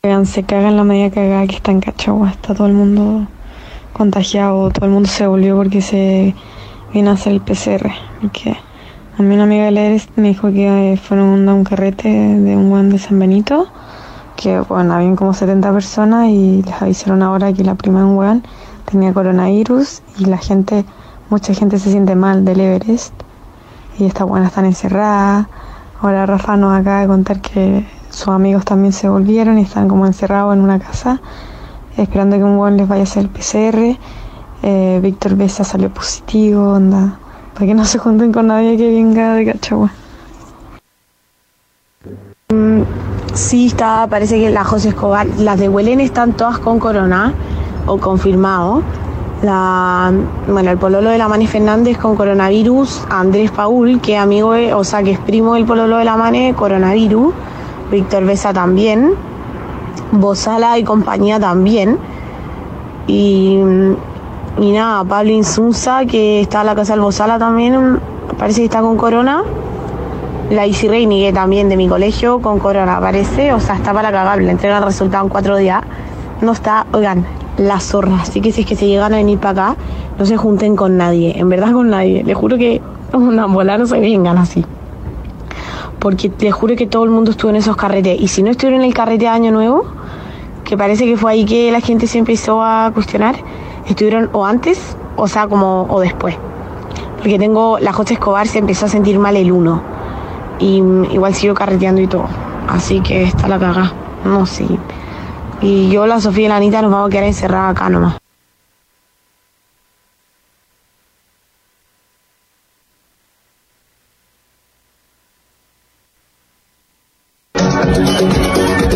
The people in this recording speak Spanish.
Se caga en la media cagada que está en Cachagua. Está todo el mundo contagiado, todo el mundo se volvió porque se vino a hacer el PCR. Porque a mí una amiga de Leres me dijo que fueron a un carrete de un buen de San Benito, que bueno, habían como 70 personas y les avisaron ahora que la prima de un weón tenía coronavirus y la gente, mucha gente se siente mal del Everest y esta buena están encerradas. Ahora Rafa nos acaba de contar que sus amigos también se volvieron y están como encerrados en una casa esperando que un buen les vaya a hacer el PCR. Eh, Víctor Besa salió positivo, onda, para que no se junten con nadie que venga de Cachagua. Mm, sí, está, parece que la José Escobar, las de Huelén están todas con corona o confirmado. La, bueno, el pololo de la Mane Fernández con coronavirus, Andrés Paul, que amigo, o sea, que es primo del pololo de la Mane, coronavirus. Víctor Besa también, Bozala y compañía también. Y, y nada, Pablo Insunza, que está en la casa del Bozala también, parece que está con corona. La Isi también de mi colegio, con corona, parece, o sea, está para cagar, le entregan el resultado en cuatro días. No está, oigan, la zorra. Así que si es que se llegan a venir para acá, no se junten con nadie, en verdad con nadie. Les juro que una bola no se vengan así porque les juro que todo el mundo estuvo en esos carretes. Y si no estuvieron en el carrete de Año Nuevo, que parece que fue ahí que la gente se empezó a cuestionar, estuvieron o antes, o sea, como o después. Porque tengo, la José Escobar se empezó a sentir mal el 1. Y igual siguió carreteando y todo. Así que está la cagada. No, sí. Y yo, la Sofía y la Anita nos vamos a quedar encerradas acá nomás. すごい。